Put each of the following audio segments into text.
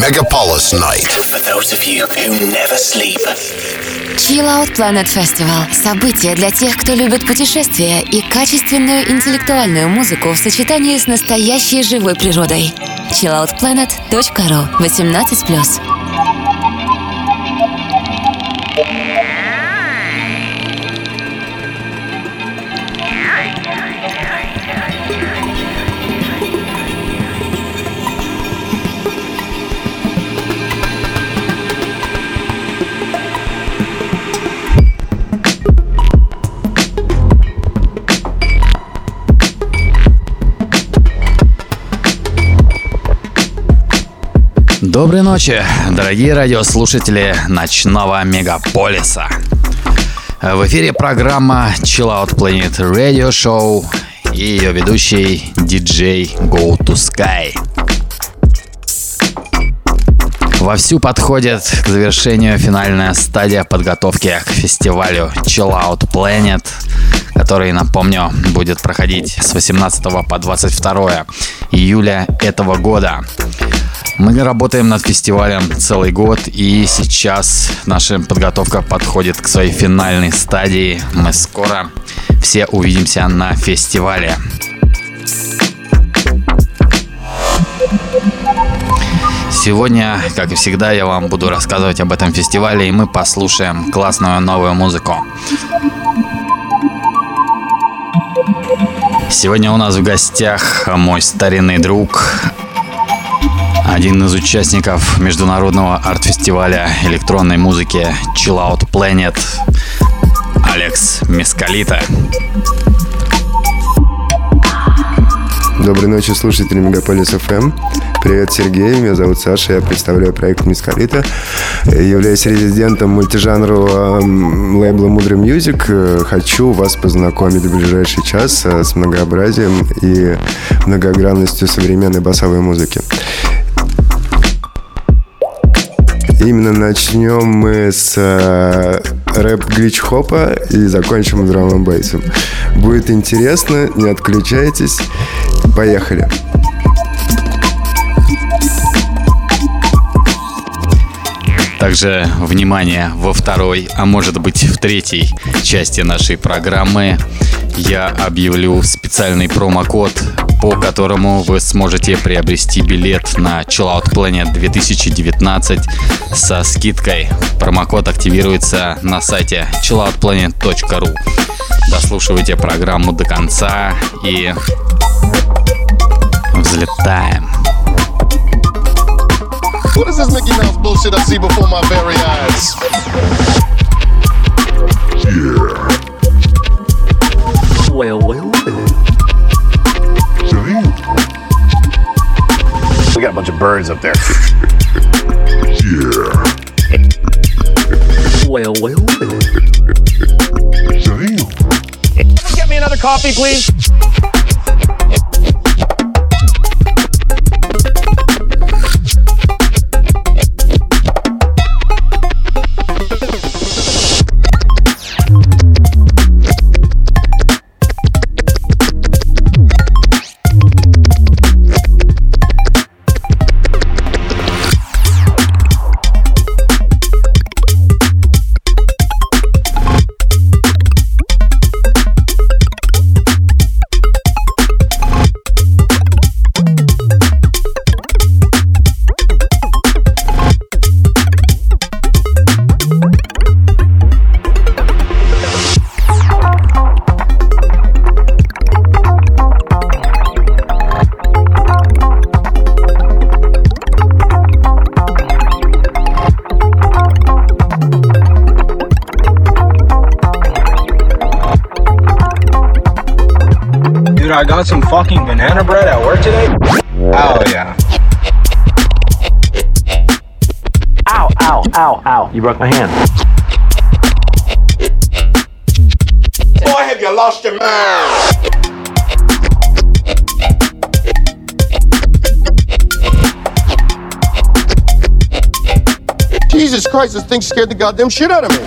Megapolis Night. For those of you who never sleep. Chill Out Planet Festival – событие для тех, кто любит путешествия и качественную интеллектуальную музыку в сочетании с настоящей живой природой. chilloutplanet.ru 18+. Доброй ночи, дорогие радиослушатели ночного мегаполиса. В эфире программа Chill Out Planet Radio Show и ее ведущий диджей Go to Sky. Вовсю подходит к завершению финальная стадия подготовки к фестивалю Chill Out Planet, который, напомню, будет проходить с 18 по 22 июля этого года. Мы работаем над фестивалем целый год, и сейчас наша подготовка подходит к своей финальной стадии. Мы скоро все увидимся на фестивале. Сегодня, как и всегда, я вам буду рассказывать об этом фестивале, и мы послушаем классную новую музыку. Сегодня у нас в гостях мой старинный друг один из участников международного арт-фестиваля электронной музыки Chill Out Planet Алекс Мескалита. Доброй ночи, слушатели Мегаполис ФМ. Привет, Сергей. Меня зовут Саша. Я представляю проект Мискалита. Являюсь резидентом мультижанрового лейбла Мудрый Music. Хочу вас познакомить в ближайший час с многообразием и многогранностью современной басовой музыки. Именно начнем мы с э, рэп глич хопа и закончим драм бейсом. Будет интересно, не отключайтесь. Поехали. Также, внимание, во второй, а может быть в третьей части нашей программы я объявлю специальный промокод по которому вы сможете приобрести билет на Chill Out Planet 2019 со скидкой. Промокод активируется на сайте chilloutplanet.ru. Дослушивайте программу до конца и взлетаем. What is this Mickey Mouse bullshit I see before my very eyes? Yeah. Well, well, well. We got a bunch of birds up there. yeah. Well, well, well. Damn. Get me another coffee, please. Banana bread at work today? Oh, yeah. Ow, ow, ow, ow. You broke my hand. Boy, have you lost your mind? Jesus Christ, this thing scared the goddamn shit out of me.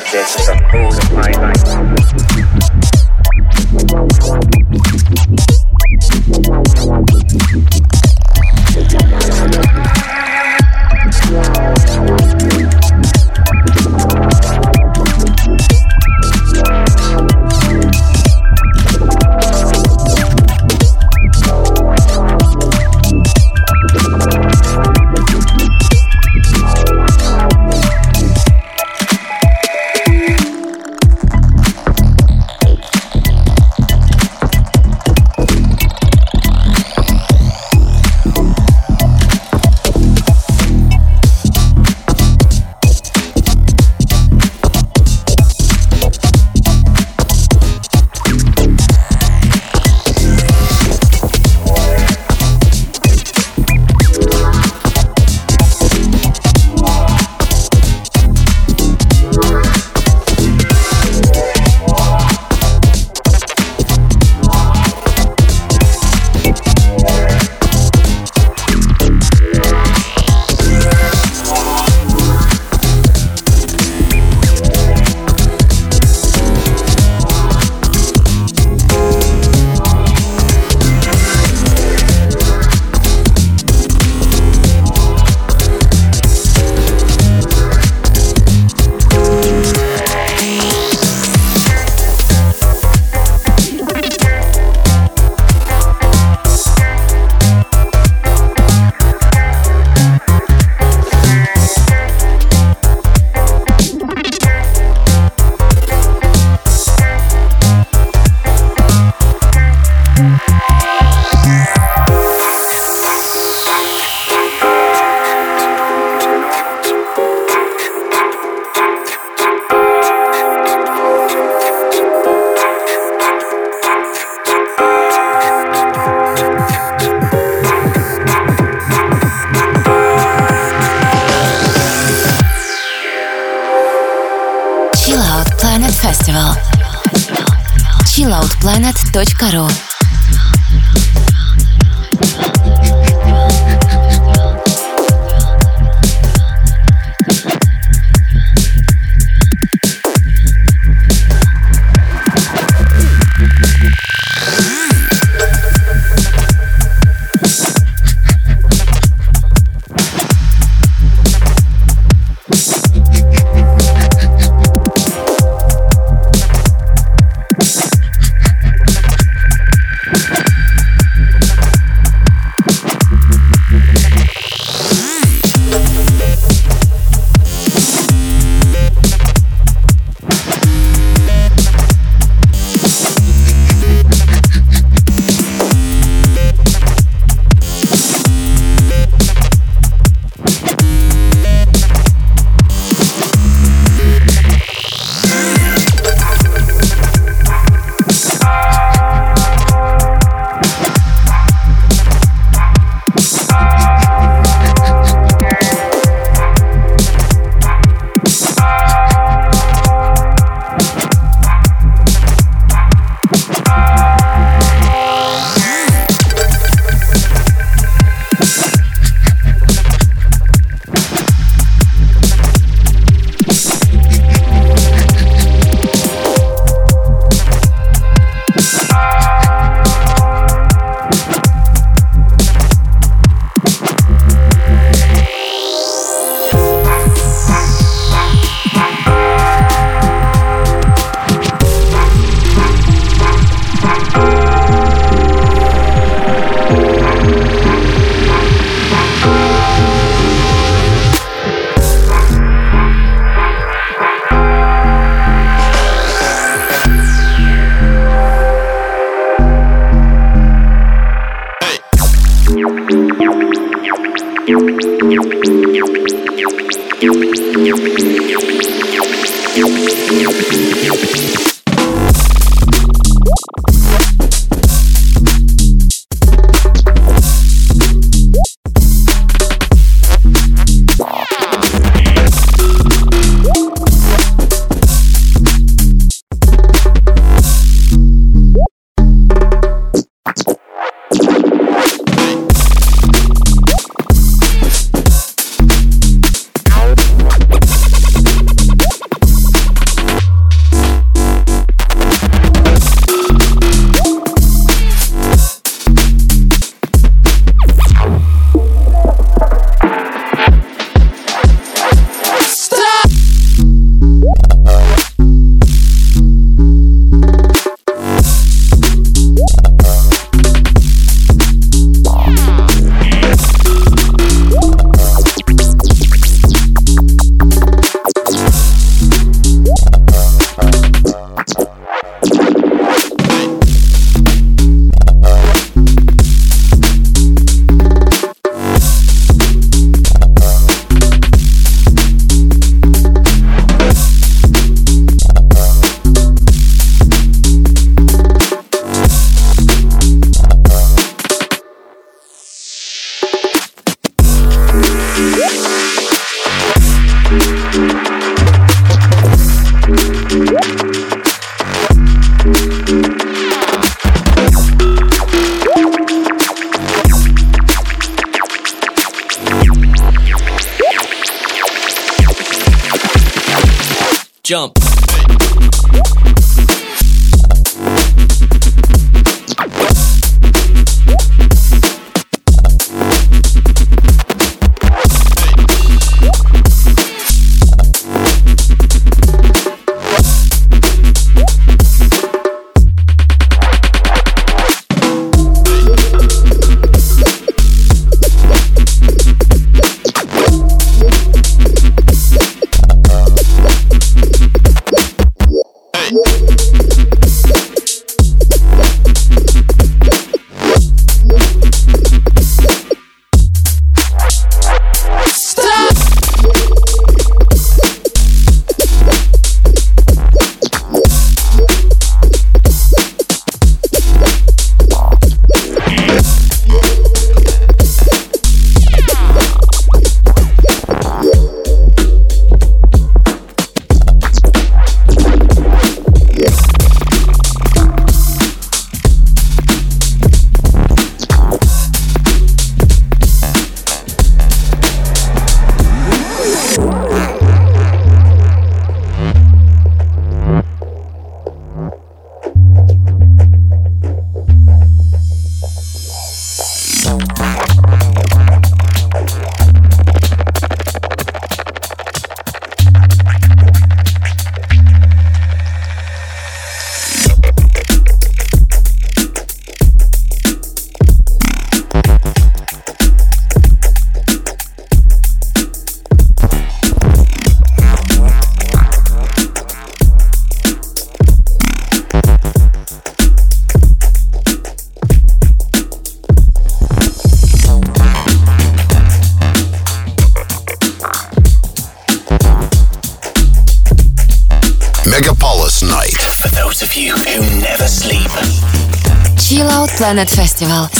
like this or something. chilloutplanet.ru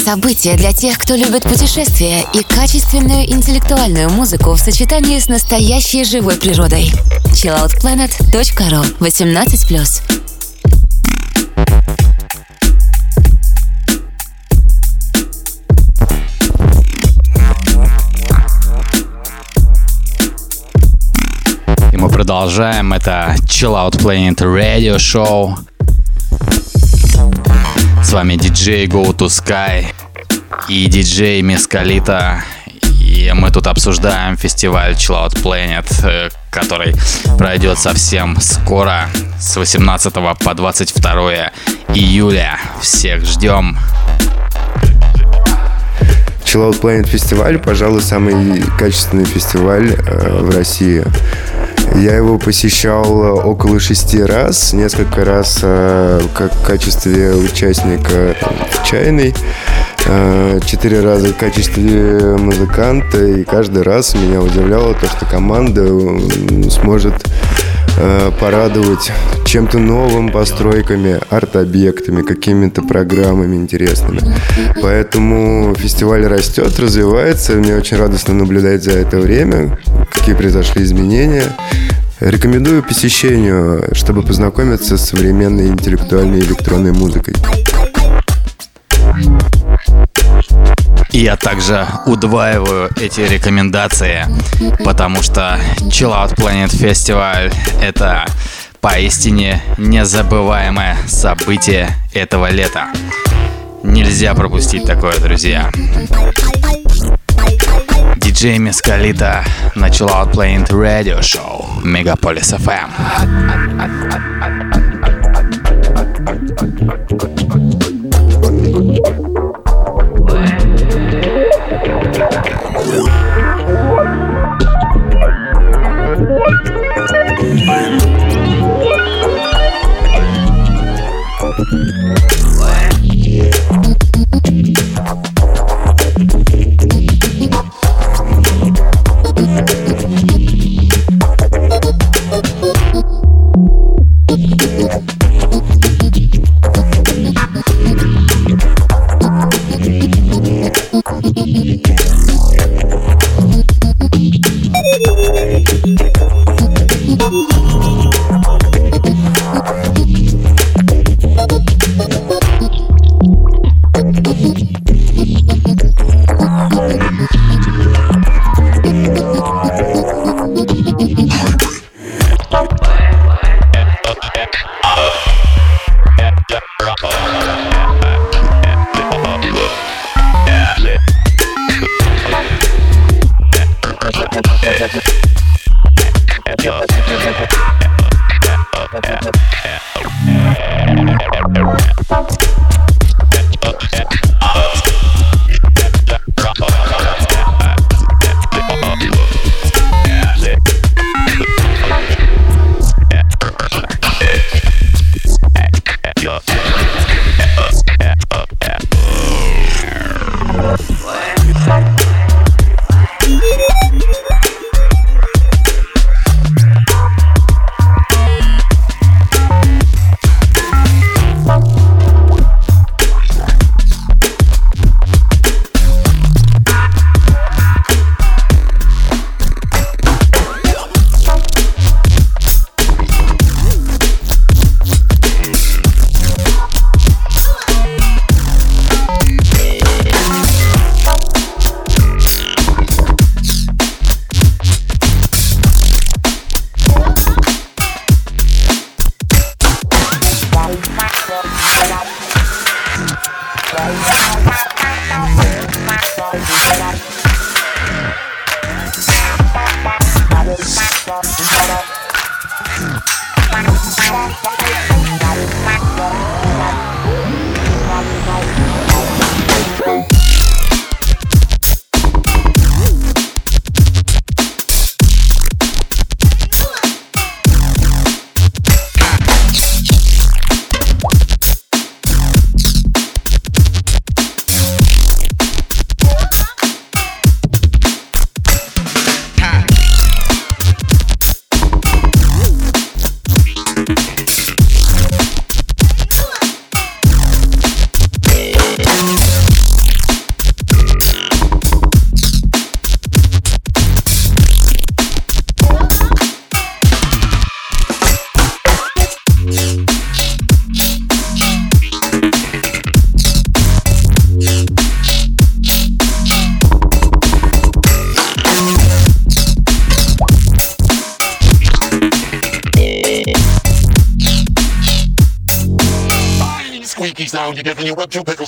событие для тех, кто любит путешествия и качественную интеллектуальную музыку в сочетании с настоящей живой природой. chilloutplanet.ru 18+. И мы продолжаем. Это Chill Out Planet Radio Show. С вами диджей Go to Sky и диджей Мескалита. И мы тут обсуждаем фестиваль Chill Planet, э, который пройдет совсем скоро, с 18 по 22 июля. Всех ждем. Chill Planet фестиваль, пожалуй, самый качественный фестиваль э, в России. Я его посещал э, около шести раз, несколько раз э, как в качестве участника чайной, э, четыре раза в качестве музыканта, и каждый раз меня удивляло то, что команда сможет Э, порадовать чем-то новым, постройками, арт-объектами, какими-то программами интересными. Поэтому фестиваль растет, развивается. Мне очень радостно наблюдать за это время, какие произошли изменения. Рекомендую посещению, чтобы познакомиться с современной интеллектуальной электронной музыкой. И я также удваиваю эти рекомендации, потому что Chill Out Planet Festival — это поистине незабываемое событие этого лета. Нельзя пропустить такое, друзья. Диджей Мескалита на Chill Out Planet Radio Show Мегаполис FM. you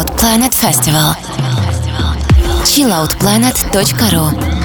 Out Festival. chilloutplanet.ru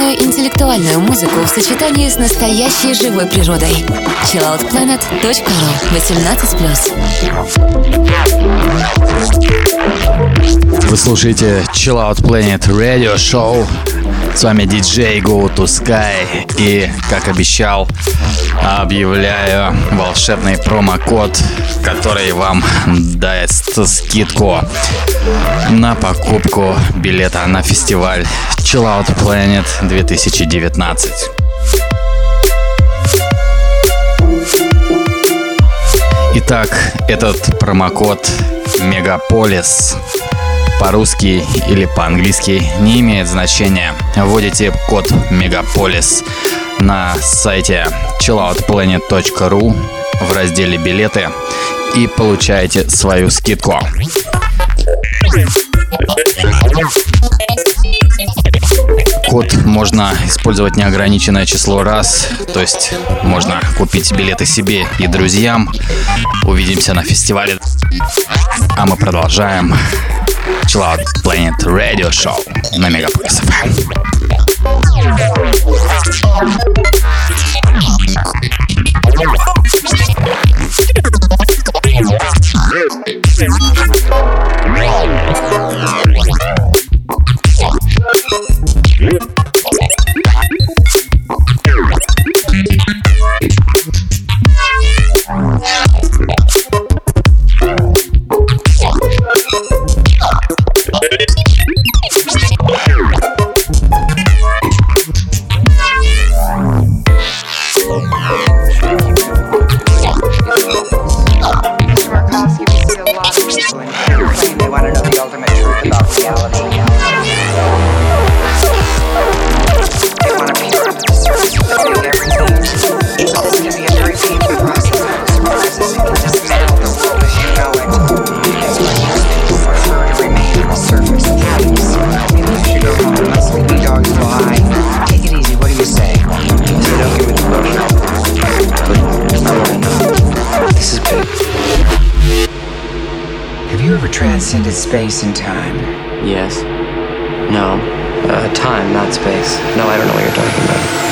качественную интеллектуальную музыку в сочетании с настоящей живой природой. chilloutplanet.ru 18+. Вы слушаете Chill Out Planet Radio Show. С вами диджей Go to Sky. И, как обещал, объявляю волшебный промокод, который вам даст скидку на покупку билета на фестиваль Chill Out Planet 2019. Итак, этот промокод Мегаполис по-русски или по-английски не имеет значения. Вводите код Мегаполис на сайте chilloutplanet.ru в разделе «Билеты» и получаете свою скидку. Код можно использовать неограниченное число раз, то есть можно купить билеты себе и друзьям. Увидимся на фестивале. А мы продолжаем Chill Out Planet Radio Show на Мегаполис want to know the ultimate truth about reality. Space and time? Yes. No. Uh, time, not space. No, I don't know what you're talking about.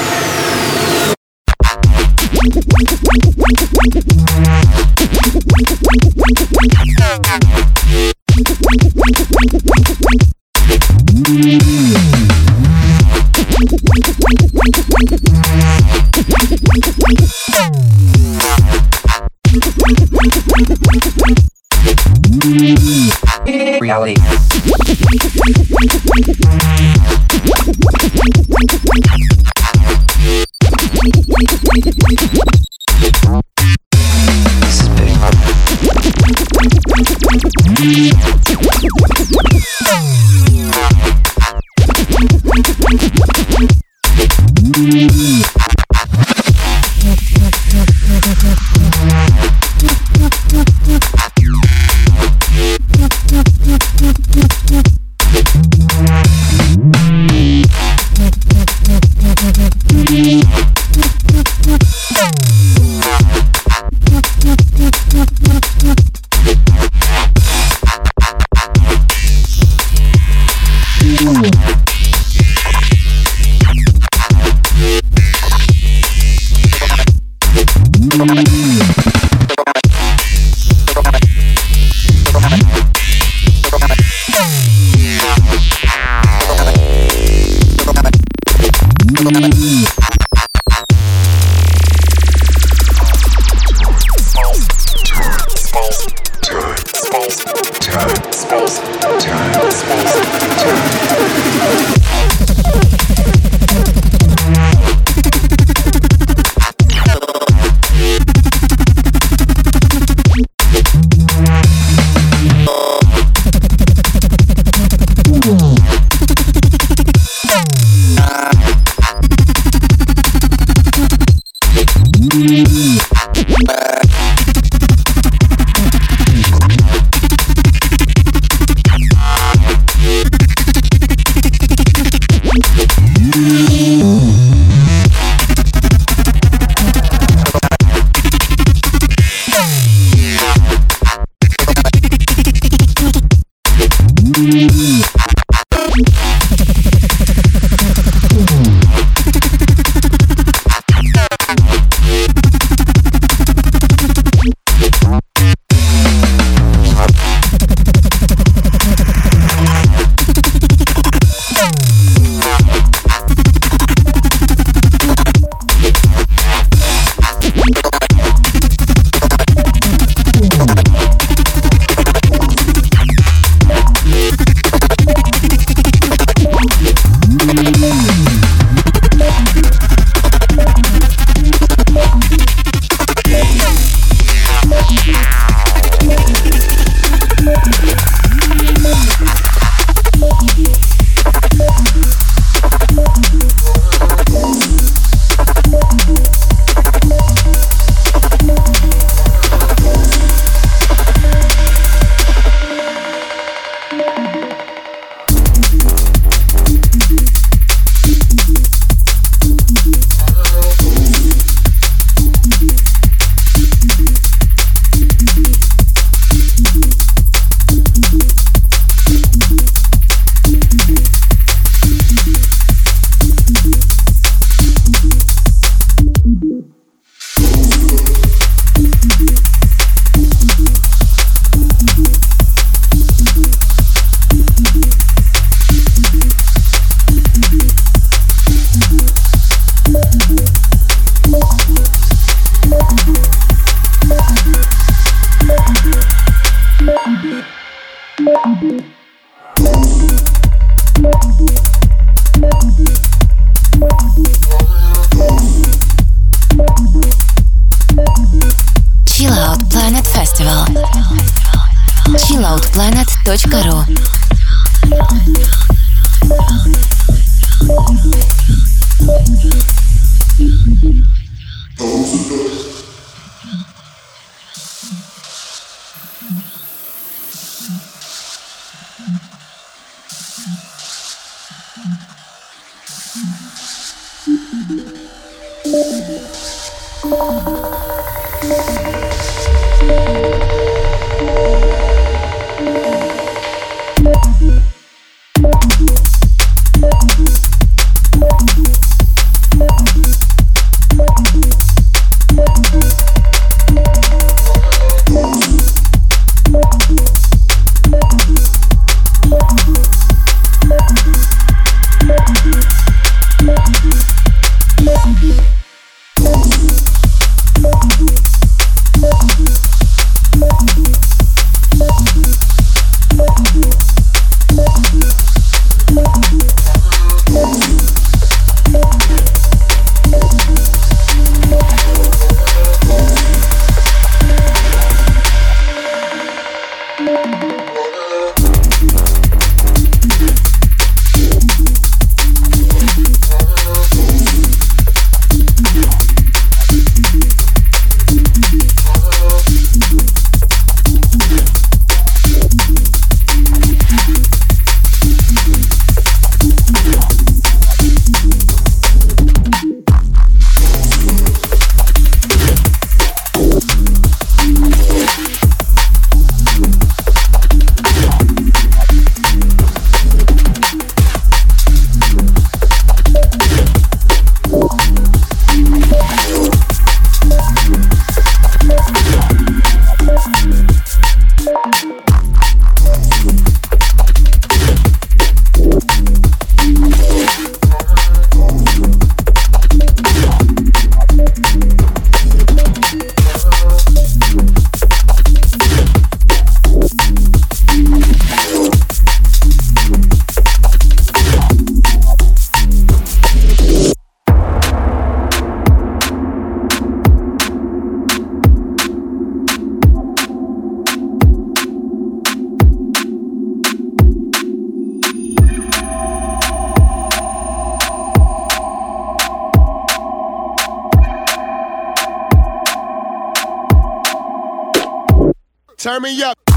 Turn me up.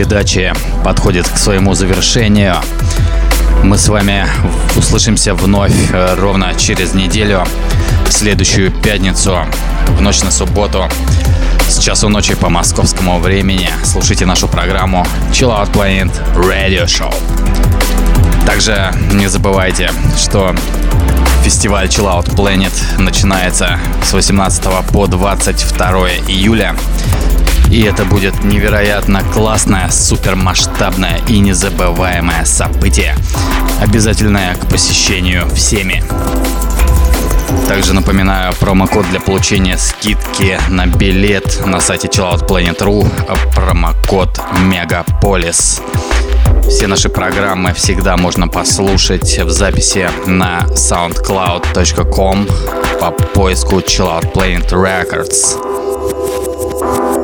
Передачи подходит к своему завершению. Мы с вами услышимся вновь э, ровно через неделю, в следующую пятницу, в ночь на субботу, с часу ночи по московскому времени. Слушайте нашу программу Chill Out Planet Radio Show. Также не забывайте, что фестиваль Chill Out Planet начинается с 18 по 22 июля. И это будет невероятно классное, супермасштабное и незабываемое событие, обязательное к посещению всеми. Также напоминаю промокод для получения скидки на билет на сайте chilloutplanet.ru промокод Мегаполис. Все наши программы всегда можно послушать в записи на soundcloud.com по поиску Chill Planet Records.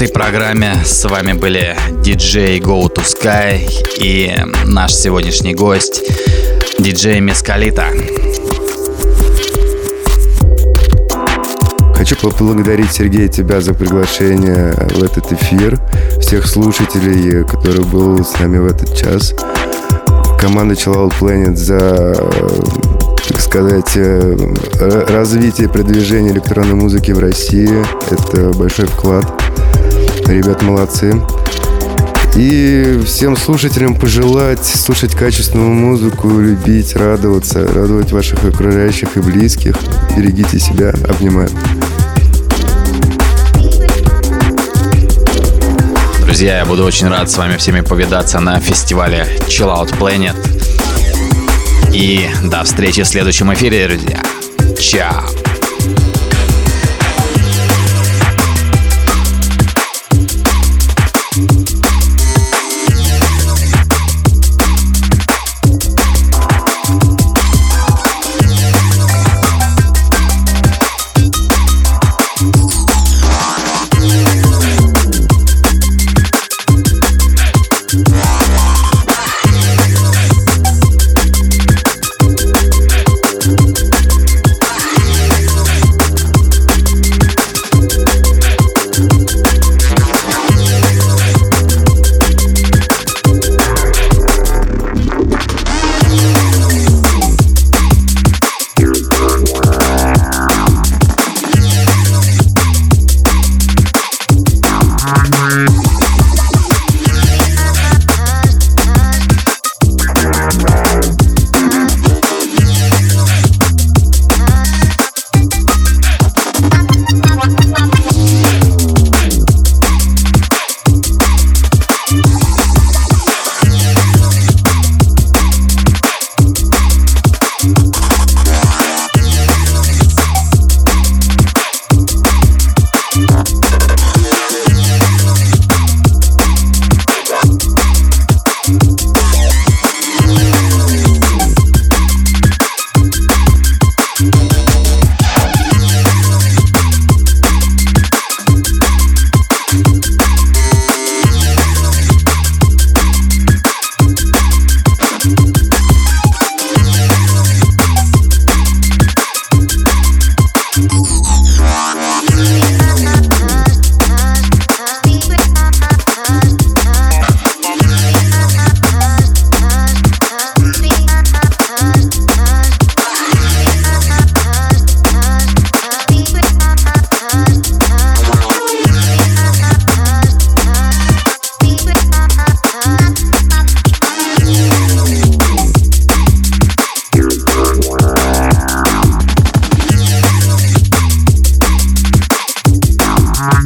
Этой программе с вами были диджей Go to Sky и наш сегодняшний гость диджей Мескалита. Хочу поблагодарить, Сергей, тебя за приглашение в этот эфир, всех слушателей, которые был с нами в этот час, команда Chill Out Planet за, так сказать, э, развитие продвижение электронной музыки в России. Это большой вклад. Ребят, молодцы. И всем слушателям пожелать слушать качественную музыку, любить, радоваться, радовать ваших окружающих и близких. Берегите себя. Обнимаю. Друзья, я буду очень рад с вами всеми повидаться на фестивале Chill Out Planet. И до встречи в следующем эфире, друзья. Чао.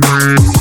Bye.